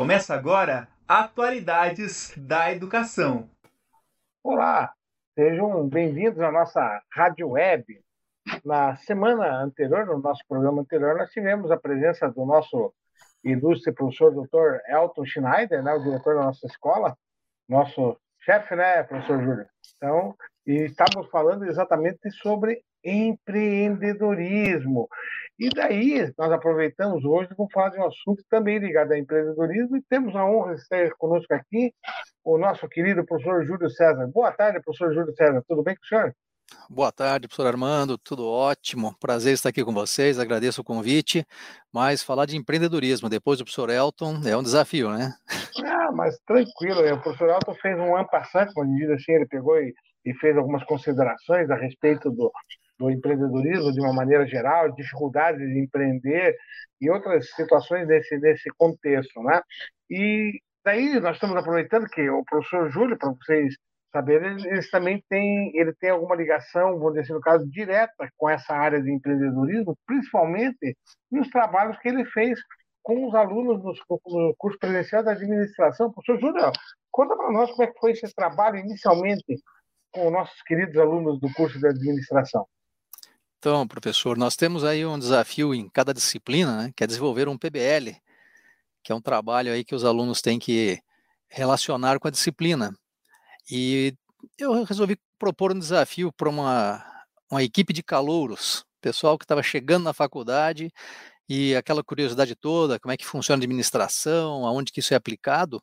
Começa agora Atualidades da Educação. Olá, sejam bem-vindos à nossa rádio web. Na semana anterior, no nosso programa anterior, nós tivemos a presença do nosso ilustre professor Dr. Elton Schneider, né, o diretor da nossa escola, nosso chefe, né, professor Júlio? Então, e estávamos falando exatamente sobre empreendedorismo. E daí, nós aproveitamos hoje para falar de um assunto também ligado ao empreendedorismo e temos a honra de ter conosco aqui o nosso querido professor Júlio César. Boa tarde, professor Júlio César. Tudo bem com o senhor? Boa tarde, professor Armando, tudo ótimo. Prazer estar aqui com vocês, agradeço o convite. Mas falar de empreendedorismo depois do professor Elton é um desafio, né? Ah, mas tranquilo, o professor Elton fez um ano passado, quando assim, ele pegou e, e, fez algumas considerações a respeito do, do empreendedorismo de uma maneira geral, dificuldades de empreender e outras situações nesse, nesse contexto, né? E daí nós estamos aproveitando que o professor Júlio, para vocês saber, eles também têm, ele tem alguma ligação, vou dizer assim, no caso, direta com essa área de empreendedorismo, principalmente nos trabalhos que ele fez com os alunos no curso presencial da administração. Professor Júlio, conta para nós como é que foi esse trabalho inicialmente com os nossos queridos alunos do curso de administração. Então, professor, nós temos aí um desafio em cada disciplina, né, que é desenvolver um PBL, que é um trabalho aí que os alunos têm que relacionar com a disciplina. E eu resolvi propor um desafio para uma, uma equipe de calouros, pessoal que estava chegando na faculdade e aquela curiosidade toda, como é que funciona a administração, aonde que isso é aplicado.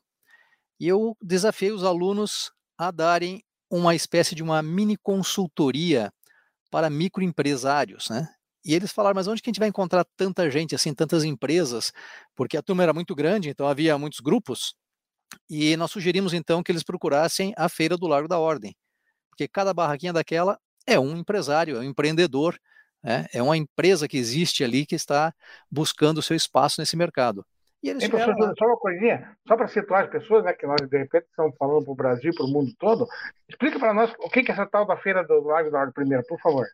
E eu desafiei os alunos a darem uma espécie de uma mini consultoria para microempresários, né? E eles falaram, mas onde que a gente vai encontrar tanta gente, assim, tantas empresas? Porque a turma era muito grande, então havia muitos grupos, e nós sugerimos então que eles procurassem a Feira do Largo da Ordem, porque cada barraquinha daquela é um empresário, é um empreendedor, né? é uma empresa que existe ali que está buscando o seu espaço nesse mercado. E eles Ei, professor, só uma coisinha, só para situar as pessoas, né, que nós de repente estamos falando para o Brasil, para o mundo todo, explica para nós o que é essa tal da Feira do Largo da Ordem primeiro, por favor.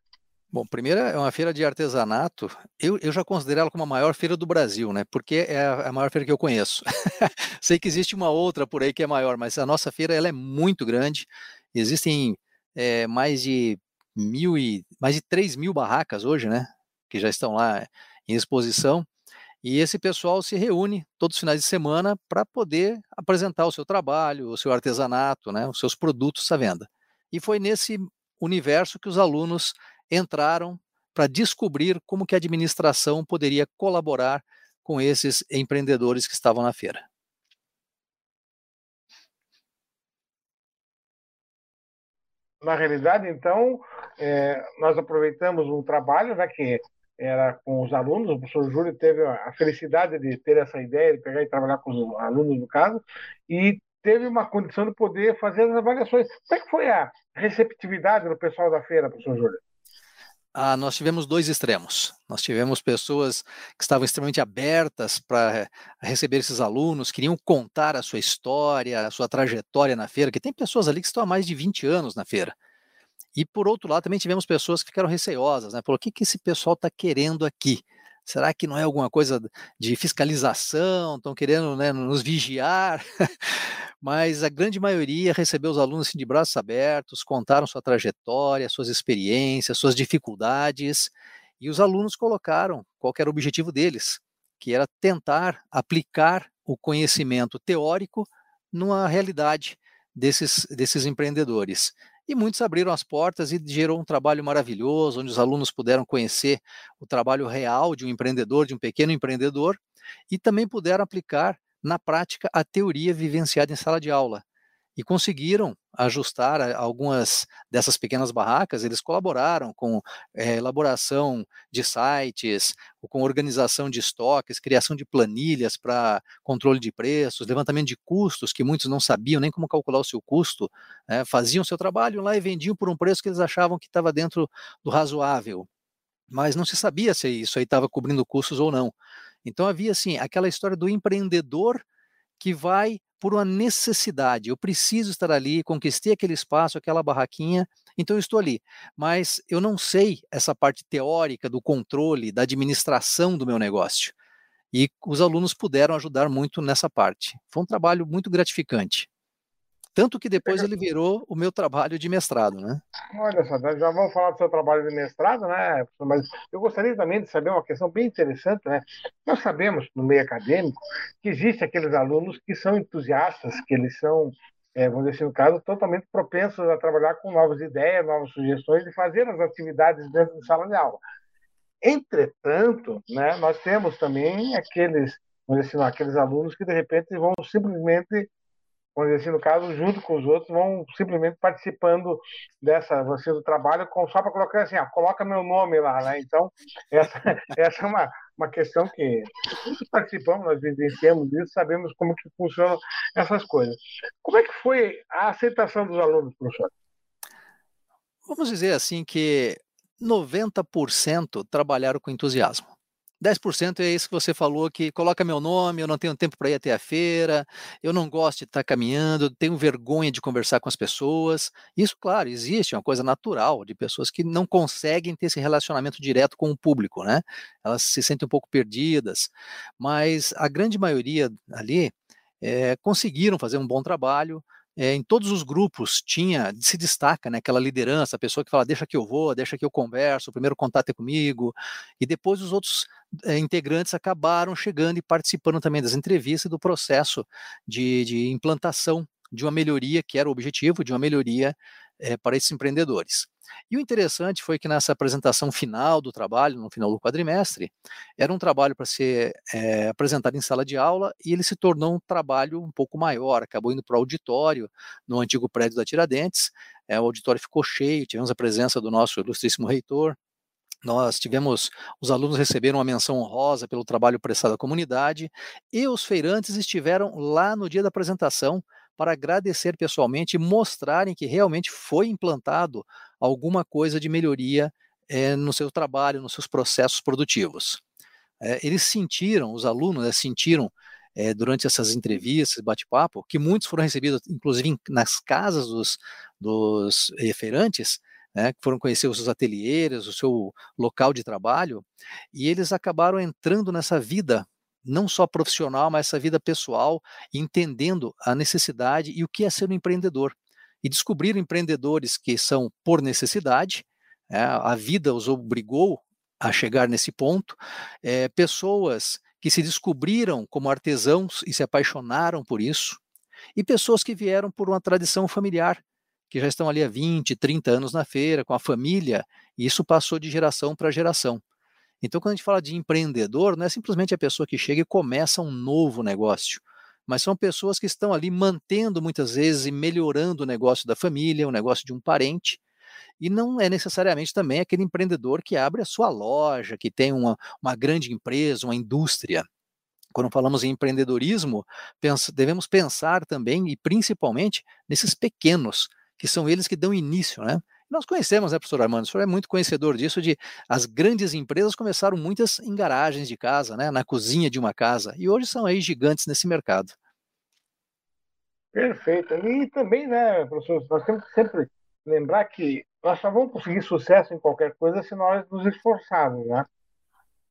Bom, primeiro é uma feira de artesanato. Eu, eu já considero ela como a maior feira do Brasil, né? Porque é a, a maior feira que eu conheço. Sei que existe uma outra por aí que é maior, mas a nossa feira ela é muito grande. Existem é, mais de mil e mais de três mil barracas hoje, né? Que já estão lá em exposição. E esse pessoal se reúne todos os finais de semana para poder apresentar o seu trabalho, o seu artesanato, né? Os seus produtos à venda. E foi nesse universo que os alunos entraram para descobrir como que a administração poderia colaborar com esses empreendedores que estavam na feira. Na realidade, então, é, nós aproveitamos um trabalho né, que era com os alunos, o professor Júlio teve a felicidade de ter essa ideia, de pegar e trabalhar com os alunos, no caso, e teve uma condição de poder fazer as avaliações. Como é que foi a receptividade do pessoal da feira, professor Júlio? ah, nós tivemos dois extremos. Nós tivemos pessoas que estavam extremamente abertas para receber esses alunos, queriam contar a sua história, a sua trajetória na feira, que tem pessoas ali que estão há mais de 20 anos na feira. E por outro lado, também tivemos pessoas que ficaram receosas, né? Falou, o que, que esse pessoal está querendo aqui? Será que não é alguma coisa de fiscalização? Estão querendo né, nos vigiar? Mas a grande maioria recebeu os alunos assim, de braços abertos, contaram sua trajetória, suas experiências, suas dificuldades, e os alunos colocaram qual era o objetivo deles, que era tentar aplicar o conhecimento teórico numa realidade desses, desses empreendedores. E muitos abriram as portas e gerou um trabalho maravilhoso, onde os alunos puderam conhecer o trabalho real de um empreendedor, de um pequeno empreendedor, e também puderam aplicar na prática a teoria vivenciada em sala de aula. E conseguiram ajustar algumas dessas pequenas barracas, eles colaboraram com é, elaboração de sites, com organização de estoques, criação de planilhas para controle de preços, levantamento de custos, que muitos não sabiam nem como calcular o seu custo, né, faziam seu trabalho lá e vendiam por um preço que eles achavam que estava dentro do razoável, mas não se sabia se isso aí estava cobrindo custos ou não. Então havia assim aquela história do empreendedor que vai por uma necessidade. Eu preciso estar ali, conquistei aquele espaço, aquela barraquinha, então eu estou ali. Mas eu não sei essa parte teórica do controle, da administração do meu negócio. E os alunos puderam ajudar muito nessa parte. Foi um trabalho muito gratificante. Tanto que depois ele virou o meu trabalho de mestrado, né? Olha só, já vamos falar do seu trabalho de mestrado, né? Mas eu gostaria também de saber uma questão bem interessante, né? Nós sabemos no meio acadêmico que existem aqueles alunos que são entusiastas, que eles são, é, vamos dizer assim, no caso, totalmente propensos a trabalhar com novas ideias, novas sugestões e fazer as atividades dentro de sala de aula. Entretanto, né, nós temos também aqueles, vamos dizer assim, aqueles alunos que de repente vão simplesmente vamos dizer assim, no caso, junto com os outros, vão simplesmente participando dessa, você do trabalho, com, só para colocar assim, coloca meu nome lá, né? Então, essa, essa é uma, uma questão que participamos, nós vivenciamos isso, sabemos como que funcionam essas coisas. Como é que foi a aceitação dos alunos, professor? Vamos dizer assim que 90% trabalharam com entusiasmo. 10% é isso que você falou, que coloca meu nome, eu não tenho tempo para ir até a feira, eu não gosto de estar tá caminhando, tenho vergonha de conversar com as pessoas. Isso, claro, existe, é uma coisa natural de pessoas que não conseguem ter esse relacionamento direto com o público, né? Elas se sentem um pouco perdidas, mas a grande maioria ali é, conseguiram fazer um bom trabalho, é, em todos os grupos tinha, se destaca né, aquela liderança, a pessoa que fala, deixa que eu vou, deixa que eu converso, o primeiro contato é comigo, e depois os outros é, integrantes acabaram chegando e participando também das entrevistas e do processo de, de implantação de uma melhoria, que era o objetivo, de uma melhoria é, para esses empreendedores. E o interessante foi que nessa apresentação final do trabalho, no final do quadrimestre, era um trabalho para ser é, apresentado em sala de aula e ele se tornou um trabalho um pouco maior, acabou indo para o auditório, no antigo prédio da Tiradentes, é, o auditório ficou cheio, tivemos a presença do nosso ilustríssimo reitor, nós tivemos, os alunos receberam uma menção honrosa pelo trabalho prestado à comunidade e os feirantes estiveram lá no dia da apresentação para agradecer pessoalmente e mostrarem que realmente foi implantado alguma coisa de melhoria é, no seu trabalho, nos seus processos produtivos. É, eles sentiram, os alunos né, sentiram é, durante essas entrevistas, bate-papo, que muitos foram recebidos, inclusive nas casas dos, dos referentes, né, que foram conhecer os seus ateliês, o seu local de trabalho, e eles acabaram entrando nessa vida não só profissional, mas essa vida pessoal, entendendo a necessidade e o que é ser um empreendedor. E descobrir empreendedores que são por necessidade, é, a vida os obrigou a chegar nesse ponto, é, pessoas que se descobriram como artesãos e se apaixonaram por isso, e pessoas que vieram por uma tradição familiar, que já estão ali há 20, 30 anos na feira, com a família, e isso passou de geração para geração. Então, quando a gente fala de empreendedor, não é simplesmente a pessoa que chega e começa um novo negócio, mas são pessoas que estão ali mantendo muitas vezes e melhorando o negócio da família, o negócio de um parente, e não é necessariamente também aquele empreendedor que abre a sua loja, que tem uma, uma grande empresa, uma indústria. Quando falamos em empreendedorismo, devemos pensar também e principalmente nesses pequenos, que são eles que dão início, né? Nós conhecemos, né, professor Armando? O senhor é muito conhecedor disso, de as grandes empresas começaram muitas em garagens de casa, né, na cozinha de uma casa, e hoje são aí gigantes nesse mercado. Perfeito. E também, né, professor, nós temos que sempre lembrar que nós só vamos conseguir sucesso em qualquer coisa se nós nos esforçarmos, né?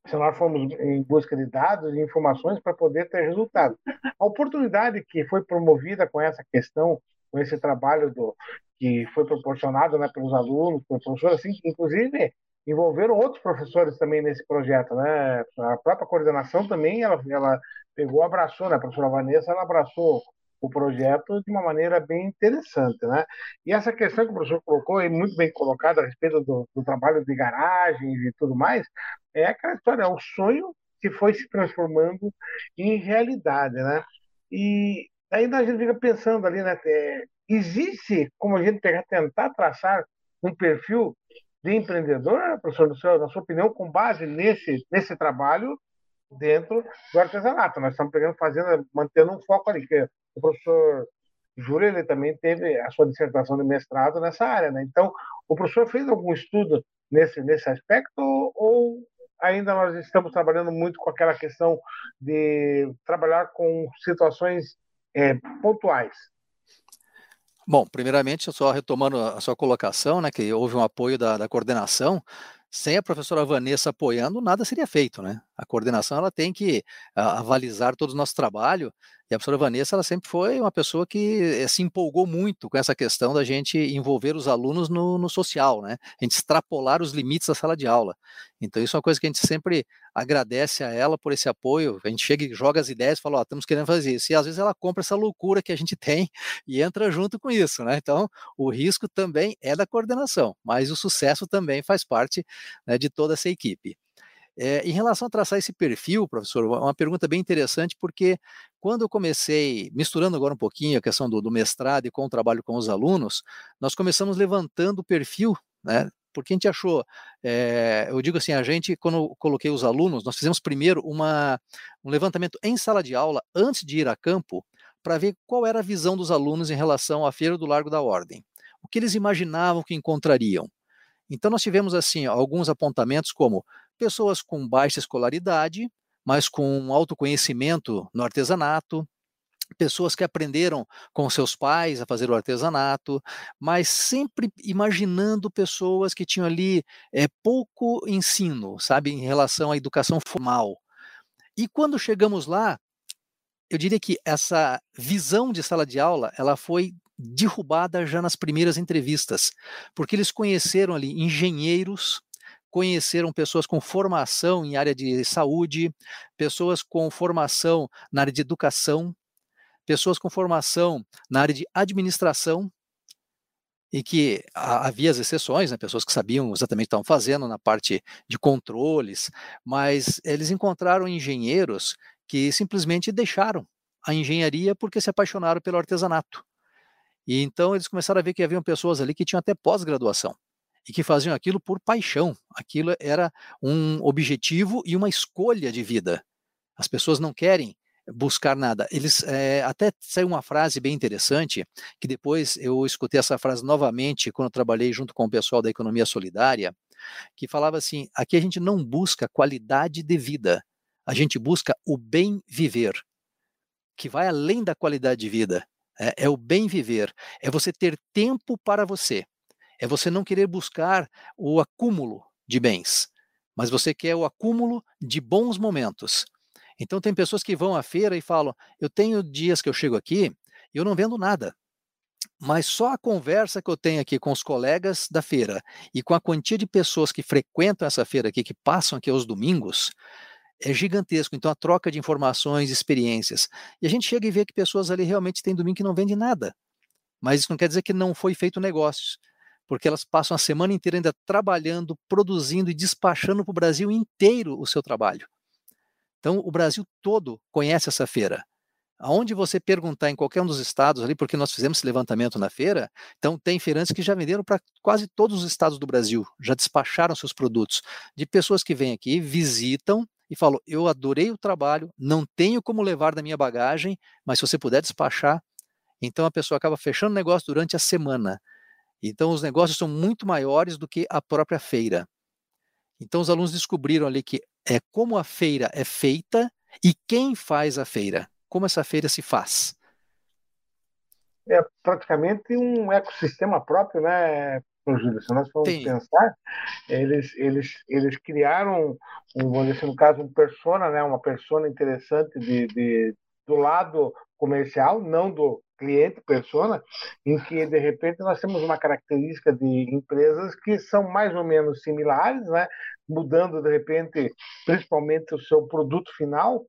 Se nós formos em busca de dados e informações para poder ter resultado. A oportunidade que foi promovida com essa questão, com esse trabalho do, que foi proporcionado né, pelos alunos, pelos professores, assim, inclusive envolveram outros professores também nesse projeto, né? A própria coordenação também, ela, ela pegou, abraçou, né? A professora Vanessa, ela abraçou o projeto de uma maneira bem interessante, né? E essa questão que o professor colocou, é muito bem colocada a respeito do, do trabalho de garagens e tudo mais, é aquela história, é o sonho que foi se transformando em realidade, né? E ainda a gente fica pensando ali, né? É, existe como a gente tentar traçar um perfil de empreendedor, professor céu, na sua opinião, com base nesse, nesse trabalho dentro do artesanato. Nós estamos pegando, fazendo, mantendo um foco ali, que o professor Júlio ele também teve a sua dissertação de mestrado nessa área, né? Então, o professor fez algum estudo nesse nesse aspecto ou ainda nós estamos trabalhando muito com aquela questão de trabalhar com situações é, pontuais? Bom, primeiramente, só retomando a sua colocação, né, que houve um apoio da, da coordenação, sem a professora Vanessa apoiando, nada seria feito, né? A coordenação ela tem que avalizar todo o nosso trabalho e a professora Vanessa, ela sempre foi uma pessoa que eh, se empolgou muito com essa questão da gente envolver os alunos no, no, social, né? A gente extrapolar os limites da sala de aula. Então, isso é uma coisa que a gente sempre agradece a ela por esse apoio. A gente chega e joga as ideias e fala, ó, estamos querendo fazer isso. E às vezes ela compra essa loucura que a gente tem e entra junto com isso, né? Então, o risco também é da coordenação, mas o sucesso também faz parte né, de toda essa equipe. É, em relação a traçar esse perfil, professor, uma pergunta bem interessante, porque quando eu comecei, misturando agora um pouquinho a questão do, do mestrado e com o trabalho com os alunos, nós começamos levantando o perfil, né? Porque a gente achou, é, eu digo assim, a gente, quando coloquei os alunos, nós fizemos primeiro uma, um levantamento em sala de aula, antes de ir a campo, para ver qual era a visão dos alunos em relação à Feira do Largo da Ordem. O que eles imaginavam que encontrariam. Então, nós tivemos, assim, alguns apontamentos como pessoas com baixa escolaridade, mas com autoconhecimento no artesanato, pessoas que aprenderam com seus pais a fazer o artesanato, mas sempre imaginando pessoas que tinham ali é, pouco ensino, sabe, em relação à educação formal. E quando chegamos lá, eu diria que essa visão de sala de aula, ela foi derrubada já nas primeiras entrevistas, porque eles conheceram ali engenheiros, conheceram pessoas com formação em área de saúde, pessoas com formação na área de educação, pessoas com formação na área de administração, e que havia as exceções, né, pessoas que sabiam exatamente o que estavam fazendo na parte de controles, mas eles encontraram engenheiros que simplesmente deixaram a engenharia porque se apaixonaram pelo artesanato. E então eles começaram a ver que haviam pessoas ali que tinham até pós-graduação e que faziam aquilo por paixão. Aquilo era um objetivo e uma escolha de vida. As pessoas não querem buscar nada. Eles é, até saiu uma frase bem interessante que depois eu escutei essa frase novamente quando trabalhei junto com o pessoal da economia solidária, que falava assim: aqui a gente não busca qualidade de vida, a gente busca o bem viver, que vai além da qualidade de vida. É, é o bem viver, é você ter tempo para você. É você não querer buscar o acúmulo de bens, mas você quer o acúmulo de bons momentos. Então tem pessoas que vão à feira e falam: "Eu tenho dias que eu chego aqui e eu não vendo nada". Mas só a conversa que eu tenho aqui com os colegas da feira e com a quantia de pessoas que frequentam essa feira aqui, que passam aqui aos domingos, é gigantesco. Então, a troca de informações, experiências. E a gente chega e vê que pessoas ali realmente têm domingo que não vendem nada. Mas isso não quer dizer que não foi feito negócios porque elas passam a semana inteira ainda trabalhando, produzindo e despachando para o Brasil inteiro o seu trabalho. Então, o Brasil todo conhece essa feira. Aonde você perguntar em qualquer um dos estados ali, porque nós fizemos esse levantamento na feira, então tem feirantes que já venderam para quase todos os estados do Brasil, já despacharam seus produtos, de pessoas que vêm aqui, visitam e falam: Eu adorei o trabalho, não tenho como levar da minha bagagem, mas se você puder despachar, então a pessoa acaba fechando o negócio durante a semana. Então, os negócios são muito maiores do que a própria feira. Então, os alunos descobriram ali que é como a feira é feita e quem faz a feira, como essa feira se faz. É praticamente um ecossistema próprio, né, Júlio? Se nós formos Sim. pensar, eles, eles, eles criaram, um, vamos dizer assim, no caso, um persona, né, uma persona interessante de, de, do lado comercial, não do cliente, persona, em que de repente nós temos uma característica de empresas que são mais ou menos similares, né? Mudando de repente principalmente o seu produto final,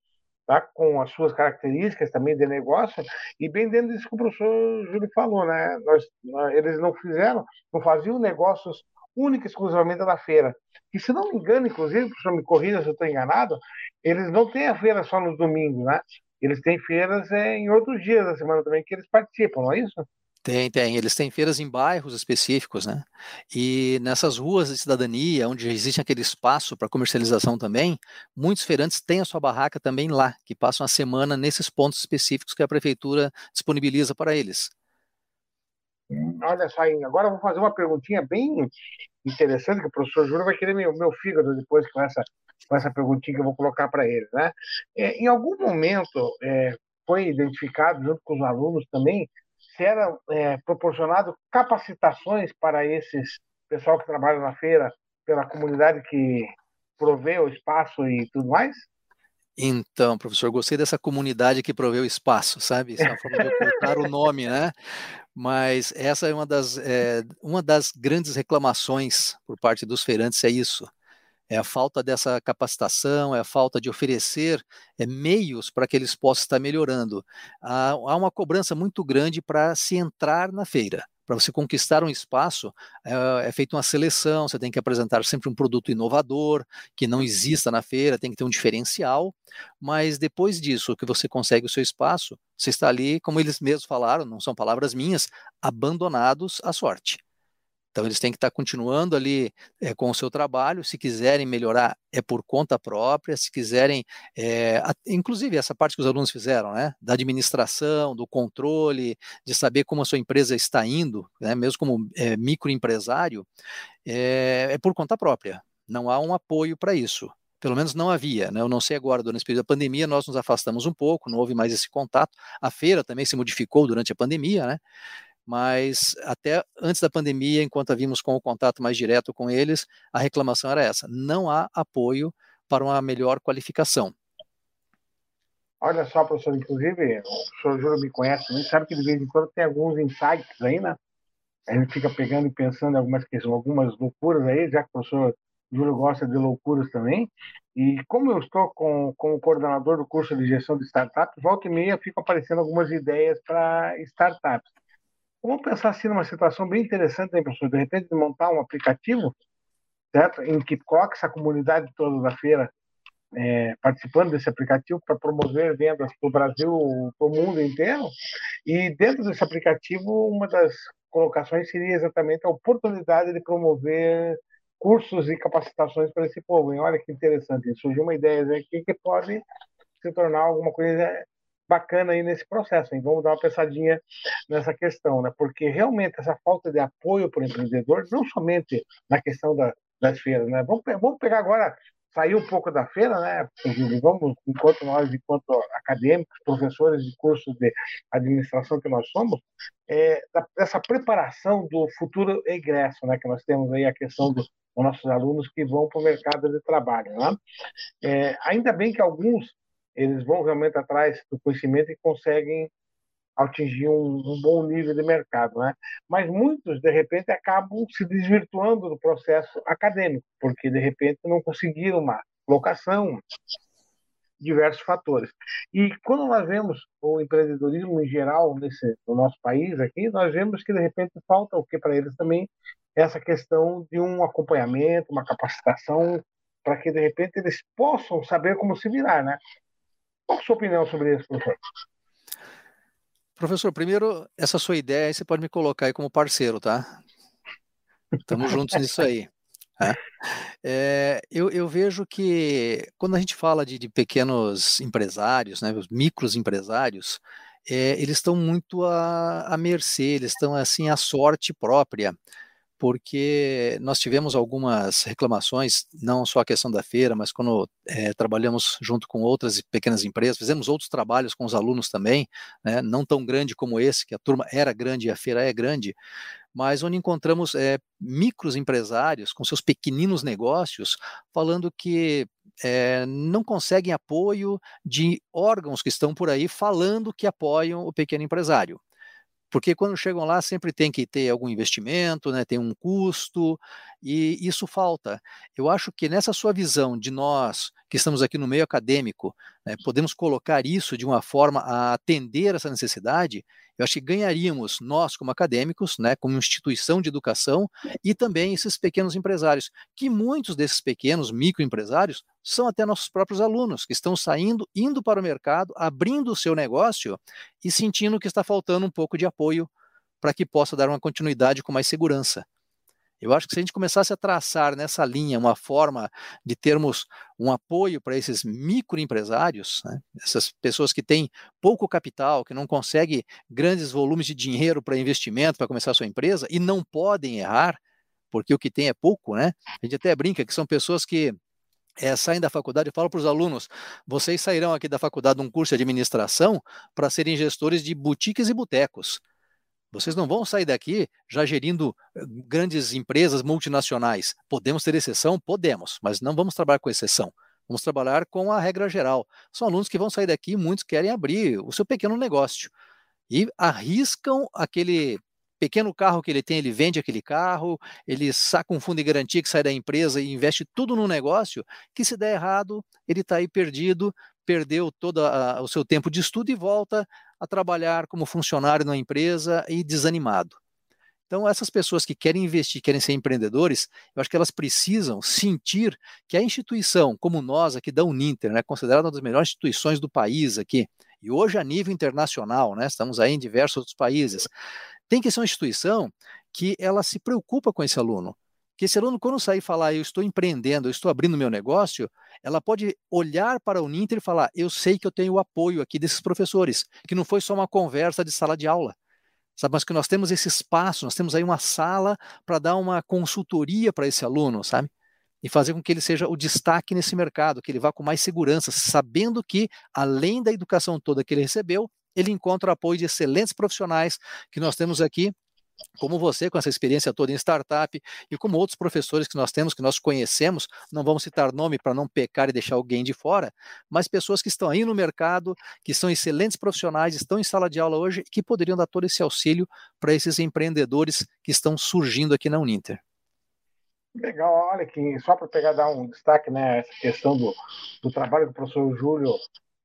tá? com as suas características também de negócio, e bem dentro disso que o professor Júlio falou, né? Nós, eles não fizeram, não faziam negócios única e exclusivamente da feira. E se não me engano, inclusive, professor me corrija se eu estou enganado, eles não têm a feira só nos domingos, né? eles têm feiras é, em outros dias da semana também que eles participam, não é isso? Tem, tem. Eles têm feiras em bairros específicos, né? E nessas ruas de cidadania, onde existe aquele espaço para comercialização também, muitos feirantes têm a sua barraca também lá, que passam a semana nesses pontos específicos que a prefeitura disponibiliza para eles. Olha só, agora eu vou fazer uma perguntinha bem interessante, que o professor Júlio vai querer meu, meu fígado depois com essa com essa perguntinha que eu vou colocar para ele. Né? É, em algum momento é, foi identificado, junto com os alunos também, se era é, proporcionado capacitações para esses pessoal que trabalha na feira, pela comunidade que, prover o espaço e tudo mais? Então, professor, gostei dessa comunidade que proveu espaço, sabe? Isso é uma forma de ocultar o nome, né? Mas essa é uma das, é, uma das grandes reclamações por parte dos feirantes, é isso. É a falta dessa capacitação, é a falta de oferecer é, meios para que eles possam estar melhorando. Há, há uma cobrança muito grande para se entrar na feira para você conquistar um espaço, é, é feita uma seleção, você tem que apresentar sempre um produto inovador, que não exista na feira, tem que ter um diferencial, mas depois disso, que você consegue o seu espaço, você está ali, como eles mesmos falaram, não são palavras minhas, abandonados à sorte. Então, eles têm que estar continuando ali é, com o seu trabalho. Se quiserem melhorar, é por conta própria. Se quiserem, é, a, inclusive essa parte que os alunos fizeram, né, da administração, do controle, de saber como a sua empresa está indo, né, mesmo como é, microempresário, é, por conta própria. Não há um apoio para isso pelo menos não havia, né? Eu não sei agora, durante esse período da pandemia, nós nos afastamos um pouco, não houve mais esse contato. A feira também se modificou durante a pandemia, né? Mas até antes da pandemia, enquanto havíamos com o contato mais direto com eles, a reclamação era essa: não há apoio para uma melhor qualificação. Olha só, professor, inclusive, o senhor Júlio me conhece, nem sabe que de vez em quando tem alguns insights aí, né? A gente fica pegando e pensando em algumas questões, algumas loucuras aí, já que o professor Júlio gosta de loucuras também. E como eu estou com, como coordenador do curso de gestão de startups, volta e meia ficam aparecendo algumas ideias para startups. Vamos pensar assim numa situação bem interessante, né, professor? De repente, montar um aplicativo, certo? Em que coloque essa comunidade toda da feira é, participando desse aplicativo para promover vendas para o Brasil, para o mundo inteiro. E dentro desse aplicativo, uma das colocações seria exatamente a oportunidade de promover cursos e capacitações para esse povo. E olha que interessante, surgiu uma ideia aqui que pode se tornar alguma coisa bacana aí nesse processo. Hein? Vamos dar uma pensadinha nessa questão, né? porque realmente essa falta de apoio para o empreendedor, não somente na questão da, das feiras, né? vamos, vamos pegar agora, sair um pouco da feira, né? vamos, enquanto nós, enquanto acadêmicos, professores de curso de administração que nós somos, é, dessa preparação do futuro egresso, né? que nós temos aí a questão dos nossos alunos que vão para o mercado de trabalho. Né? É, ainda bem que alguns eles vão realmente atrás do conhecimento e conseguem atingir um, um, bom nível de mercado, né? Mas muitos de repente acabam se desvirtuando do processo acadêmico, porque de repente não conseguiram uma locação, diversos fatores. E quando nós vemos o empreendedorismo em geral nesse no nosso país aqui, nós vemos que de repente falta o que para eles também essa questão de um acompanhamento, uma capacitação para que de repente eles possam saber como se virar, né? Qual a sua opinião sobre isso, professor? Professor, primeiro, essa sua ideia você pode me colocar aí como parceiro, tá? Estamos juntos nisso aí. Né? É, eu, eu, vejo que quando a gente fala de, de pequenos empresários, né, os micros empresários, é, eles estão muito à, à mercê, eles estão assim à sorte própria porque nós tivemos algumas reclamações, não só a questão da feira, mas quando é, trabalhamos junto com outras pequenas empresas, fizemos outros trabalhos com os alunos também, né, não tão grande como esse, que a turma era grande e a feira é grande, mas onde encontramos é, micros empresários com seus pequeninos negócios falando que é, não conseguem apoio de órgãos que estão por aí falando que apoiam o pequeno empresário porque quando chegam lá sempre tem que ter algum investimento, né, tem um custo, e isso falta. Eu acho que nessa sua visão de nós, que estamos aqui no meio acadêmico, né, podemos colocar isso de uma forma a atender essa necessidade, eu acho que ganharíamos nós, como acadêmicos, né, como instituição de educação, e também esses pequenos empresários, que muitos desses pequenos microempresários são até nossos próprios alunos, que estão saindo, indo para o mercado, abrindo o seu negócio e sentindo que está faltando um pouco de apoio para que possa dar uma continuidade com mais segurança. Eu acho que se a gente começasse a traçar nessa linha uma forma de termos um apoio para esses microempresários, né, essas pessoas que têm pouco capital, que não conseguem grandes volumes de dinheiro para investimento para começar a sua empresa e não podem errar, porque o que tem é pouco, né? A gente até brinca que são pessoas que é, saem da faculdade, eu falo para os alunos, vocês sairão aqui da faculdade de um curso de administração para serem gestores de boutiques e botecos Vocês não vão sair daqui já gerindo eh, grandes empresas multinacionais. Podemos ter exceção? Podemos, mas não vamos trabalhar com exceção. Vamos trabalhar com a regra geral. São alunos que vão sair daqui, muitos querem abrir o seu pequeno negócio e arriscam aquele pequeno carro que ele tem, ele vende aquele carro, ele saca um fundo de garantia que sai da empresa e investe tudo no negócio, que se der errado, ele está aí perdido, perdeu todo a, o seu tempo de estudo e volta a trabalhar como funcionário na empresa e desanimado. Então, essas pessoas que querem investir, querem ser empreendedores, eu acho que elas precisam sentir que a instituição, como nós aqui da Uninter, né, considerada uma das melhores instituições do país aqui, e hoje a nível internacional, né, estamos aí em diversos outros países, tem que ser uma instituição que ela se preocupa com esse aluno. Que esse aluno, quando sair e falar, eu estou empreendendo, eu estou abrindo meu negócio, ela pode olhar para o Uninter e falar, eu sei que eu tenho o apoio aqui desses professores, que não foi só uma conversa de sala de aula, sabe? mas que nós temos esse espaço, nós temos aí uma sala para dar uma consultoria para esse aluno, sabe? E fazer com que ele seja o destaque nesse mercado, que ele vá com mais segurança, sabendo que, além da educação toda que ele recebeu, ele encontra o apoio de excelentes profissionais que nós temos aqui como você, com essa experiência toda em startup, e como outros professores que nós temos, que nós conhecemos, não vamos citar nome para não pecar e deixar alguém de fora, mas pessoas que estão aí no mercado, que são excelentes profissionais, estão em sala de aula hoje, que poderiam dar todo esse auxílio para esses empreendedores que estão surgindo aqui na Uninter. Legal, olha que só para pegar dar um destaque, né, essa questão do, do trabalho que o professor Júlio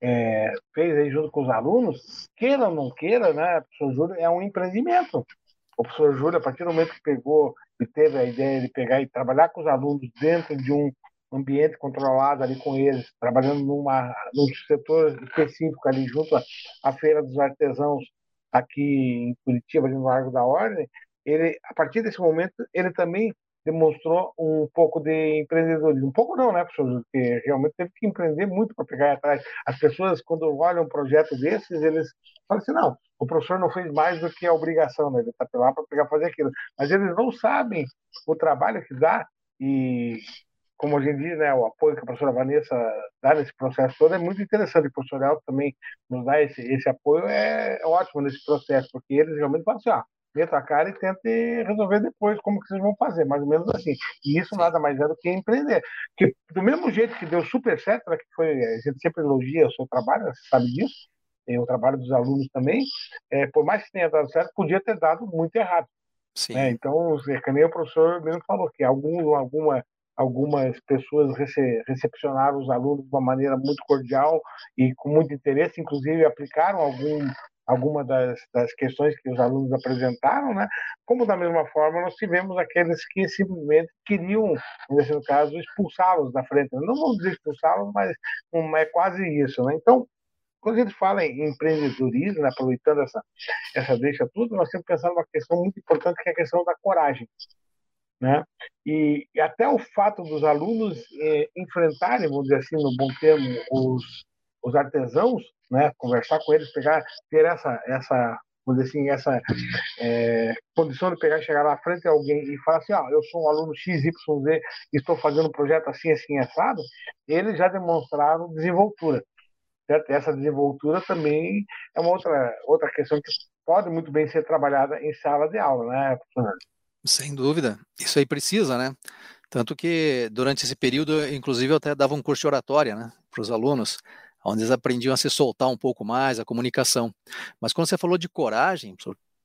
é, fez aí junto com os alunos, queira ou não queira, né, professor Júlio é um empreendimento. O professor Júlio, a partir do momento que pegou e teve a ideia de pegar e trabalhar com os alunos dentro de um ambiente controlado ali com eles, trabalhando numa, num setor específico ali junto à, à Feira dos Artesãos aqui em Curitiba, ali no Largo da Ordem, ele, a partir desse momento, ele também demonstrou um pouco de empreendedorismo. Um pouco não, né, professor? Porque realmente teve que empreender muito para pegar atrás. As pessoas, quando olham um projeto desses, eles falam assim, não, o professor não fez mais do que a obrigação, né? Ele está lá para pegar fazer aquilo. Mas eles não sabem o trabalho que dá e, como a gente diz, né, o apoio que a professora Vanessa dá nesse processo todo é muito interessante. O professor Elton também nos dá esse, esse apoio, é ótimo nesse processo, porque eles realmente falam assim, ah, meta a cara e tente resolver depois como que vocês vão fazer, mais ou menos assim. E isso nada mais é do que empreender. Que do mesmo jeito que deu super certo, né, que foi, a gente sempre elogia o seu trabalho, você sabe disso, o trabalho dos alunos também, é, por mais que tenha dado certo, podia ter dado muito errado. Sim. Né? Então, é, nem o professor mesmo falou que algum, alguma algumas pessoas rece recepcionaram os alunos de uma maneira muito cordial e com muito interesse, inclusive aplicaram algum alguma das, das questões que os alunos apresentaram, né? Como da mesma forma nós tivemos aqueles que simplesmente queriam, nesse caso, expulsá-los da frente. Não vamos dizer expulsá-los, mas um, é quase isso, né? Então, quando a gente fala em empreendedorismo, né, aproveitando essa essa deixa tudo, nós temos que pensar numa questão muito importante que é a questão da coragem. Né? E, e até o fato dos alunos eh, enfrentarem, vamos dizer assim, no bom termo, os, os artesãos, né, conversar com eles, pegar, ter essa, essa vamos dizer assim, essa é, condição de pegar e chegar lá à frente de alguém e falar assim, ah, eu sou um aluno XYZ e estou fazendo um projeto assim, assim, assado, eles já demonstraram desenvoltura. Certo? Essa desenvoltura também é uma outra, outra questão que pode muito bem ser trabalhada em sala de aula, né? Sem dúvida. Isso aí precisa, né? Tanto que durante esse período, inclusive, eu até dava um curso de oratória né, para os alunos onde eles aprendiam a se soltar um pouco mais, a comunicação. Mas quando você falou de coragem,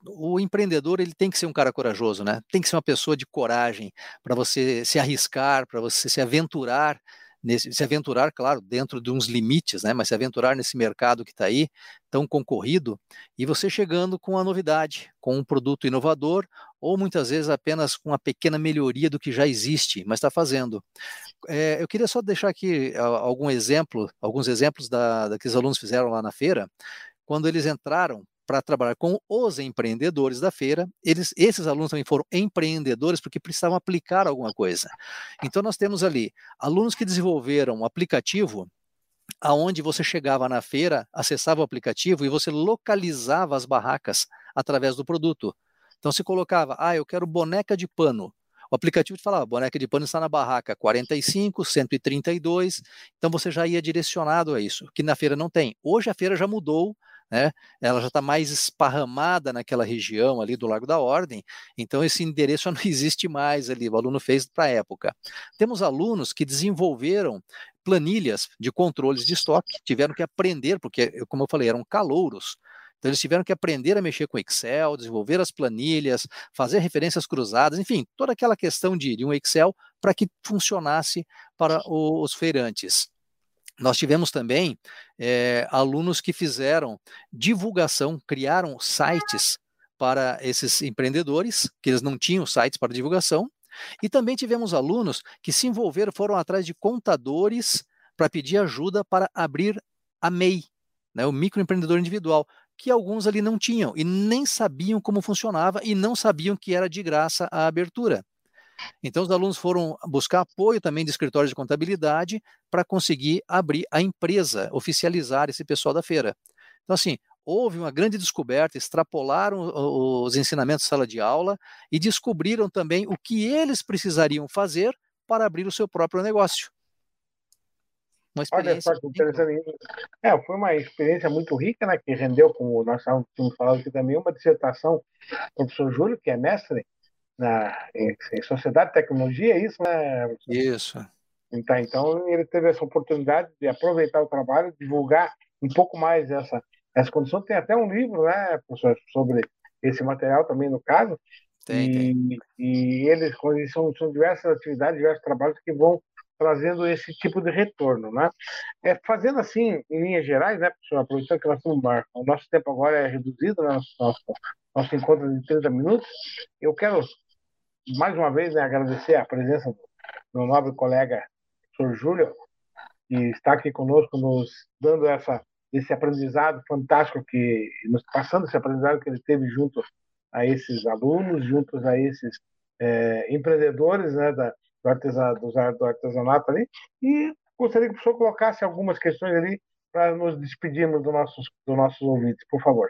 o empreendedor ele tem que ser um cara corajoso, né? Tem que ser uma pessoa de coragem para você se arriscar, para você se aventurar nesse, se aventurar, claro, dentro de uns limites, né? Mas se aventurar nesse mercado que está aí, tão concorrido, e você chegando com a novidade, com um produto inovador, ou muitas vezes apenas com uma pequena melhoria do que já existe, mas está fazendo. É, eu queria só deixar aqui algum exemplo, alguns exemplos da, da que os alunos fizeram lá na feira, quando eles entraram para trabalhar com os empreendedores da feira. Eles, esses alunos também foram empreendedores porque precisavam aplicar alguma coisa. Então nós temos ali alunos que desenvolveram um aplicativo aonde você chegava na feira, acessava o aplicativo e você localizava as barracas através do produto. Então se colocava, ah, eu quero boneca de pano. O aplicativo te falava, boneca de pano está na barraca 45, 132, então você já ia direcionado a isso, que na feira não tem. Hoje a feira já mudou né, ela já está mais esparramada naquela região ali do Largo da Ordem, então esse endereço não existe mais ali, o aluno fez para a época. Temos alunos que desenvolveram planilhas de controles de estoque, tiveram que aprender, porque, como eu falei, eram calouros, então eles tiveram que aprender a mexer com Excel, desenvolver as planilhas, fazer referências cruzadas, enfim, toda aquela questão de, de um Excel para que funcionasse para os feirantes. Nós tivemos também é, alunos que fizeram divulgação, criaram sites para esses empreendedores, que eles não tinham sites para divulgação, e também tivemos alunos que se envolveram, foram atrás de contadores para pedir ajuda para abrir a MEI, né, o microempreendedor individual, que alguns ali não tinham e nem sabiam como funcionava e não sabiam que era de graça a abertura. Então, os alunos foram buscar apoio também de escritórios de contabilidade para conseguir abrir a empresa, oficializar esse pessoal da feira. Então, assim, houve uma grande descoberta, extrapolaram os ensinamentos de sala de aula e descobriram também o que eles precisariam fazer para abrir o seu próprio negócio. Uma experiência. Olha só que interessante. É, foi uma experiência muito rica, né? Que rendeu, como nós tínhamos falado aqui também, uma dissertação do professor Júlio, que é mestre na, em, em Sociedade Tecnologia, é isso, né? Isso. Então, então, ele teve essa oportunidade de aproveitar o trabalho, divulgar um pouco mais essa, essa condição. Tem até um livro, né, professor, sobre esse material também, no caso. Tem, e, tem. e eles, são, são diversas atividades, diversos trabalhos que vão trazendo esse tipo de retorno, né? É, fazendo assim, em linhas gerais, né, professor, aproveitando que nós estamos, o nosso tempo agora é reduzido, né, nosso, nosso, nosso encontro de 30 minutos, eu quero, mais uma vez, né, agradecer a presença do meu nobre colega, professor Júlio, que está aqui conosco, nos dando essa, esse aprendizado fantástico, que nos passando esse aprendizado que ele teve junto a esses alunos, juntos a esses é, empreendedores né, da, do, artesanato, do artesanato ali. E gostaria que o professor colocasse algumas questões ali para nos despedirmos dos nossos, do nossos ouvintes, por favor.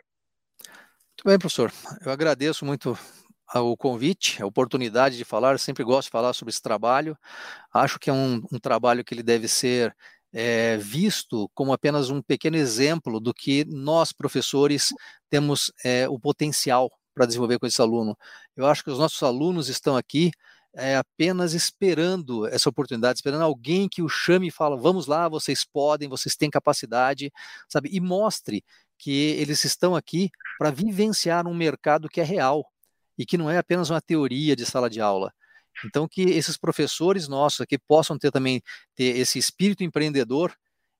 Muito bem, professor. Eu agradeço muito o convite, a oportunidade de falar. Sempre gosto de falar sobre esse trabalho. Acho que é um, um trabalho que ele deve ser é, visto como apenas um pequeno exemplo do que nós, professores, temos é, o potencial para desenvolver com esse aluno. Eu acho que os nossos alunos estão aqui é, apenas esperando essa oportunidade, esperando alguém que o chame e fala: vamos lá, vocês podem, vocês têm capacidade, sabe? E mostre que eles estão aqui para vivenciar um mercado que é real e que não é apenas uma teoria de sala de aula. Então, que esses professores nossos aqui possam ter também ter esse espírito empreendedor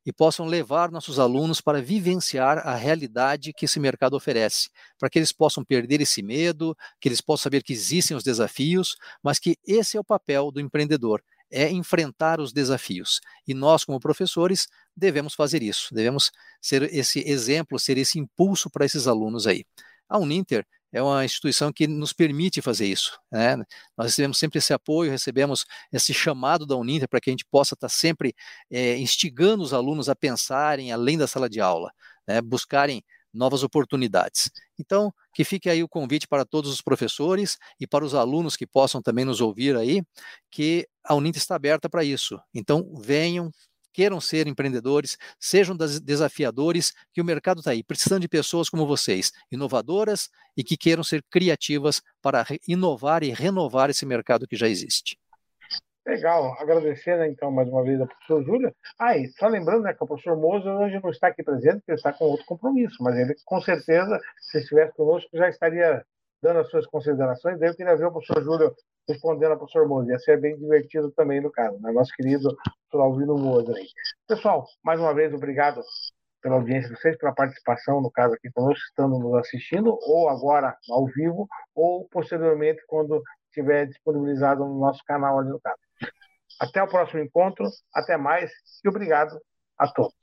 e possam levar nossos alunos para vivenciar a realidade que esse mercado oferece, para que eles possam perder esse medo, que eles possam saber que existem os desafios, mas que esse é o papel do empreendedor, é enfrentar os desafios. E nós, como professores, devemos fazer isso, devemos ser esse exemplo, ser esse impulso para esses alunos aí. A Uninter é uma instituição que nos permite fazer isso. Né? Nós recebemos sempre esse apoio, recebemos esse chamado da Uninter para que a gente possa estar sempre é, instigando os alunos a pensarem além da sala de aula, né? buscarem novas oportunidades. Então, que fique aí o convite para todos os professores e para os alunos que possam também nos ouvir aí, que a Uninter está aberta para isso. Então, venham, queiram ser empreendedores, sejam desafiadores, que o mercado está aí, precisando de pessoas como vocês, inovadoras e que queiram ser criativas para inovar e renovar esse mercado que já existe. Legal, agradecer né, então mais uma vez ao professor Júlio. Ah, e só lembrando né, que o professor Moza hoje não está aqui presente, porque está com outro compromisso, mas ele com certeza, se estivesse conosco, já estaria dando as suas considerações. Daí eu queria ver o professor Júlio respondendo ao professor Moza. Ia ser bem divertido também, no caso, né? nosso querido professor Alvino Moza. Aí. Pessoal, mais uma vez, obrigado pela audiência de vocês, pela participação, no caso aqui conosco, estando nos assistindo, ou agora ao vivo, ou posteriormente, quando estiver disponibilizado no nosso canal ali no caso. Até o próximo encontro, até mais e obrigado a todos.